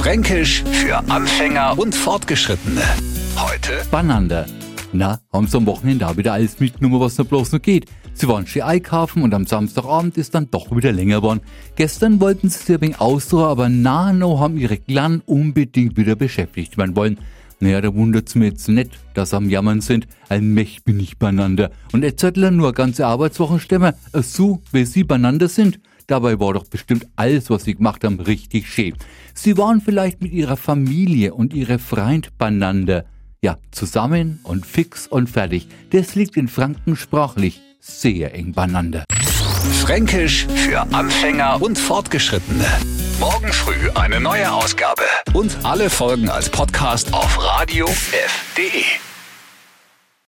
Fränkisch für Anfänger und Fortgeschrittene. Heute Banander. Na, haben sie am Wochenende auch wieder alles mitgenommen, was da bloß noch geht. Sie waren schon einkaufen und am Samstagabend ist dann doch wieder länger geworden. Gestern wollten sie sich ein wenig ausruhen, aber na, no haben ihre Clan unbedingt wieder beschäftigt werden wollen. Naja, da wundert's mir jetzt nicht, dass sie am Jammern sind. Ein Mech bin ich beieinander. Und jetzt Zettel nur ganze Arbeitswochen stemmen, so wie sie beieinander sind. Dabei war doch bestimmt alles, was sie gemacht haben, richtig schön. Sie waren vielleicht mit ihrer Familie und ihrer Freund beieinander. Ja, zusammen und fix und fertig. Das liegt in Franken sprachlich sehr eng beieinander. Fränkisch für Anfänger und Fortgeschrittene. Morgen früh eine neue Ausgabe. Und alle Folgen als Podcast auf radiof.de.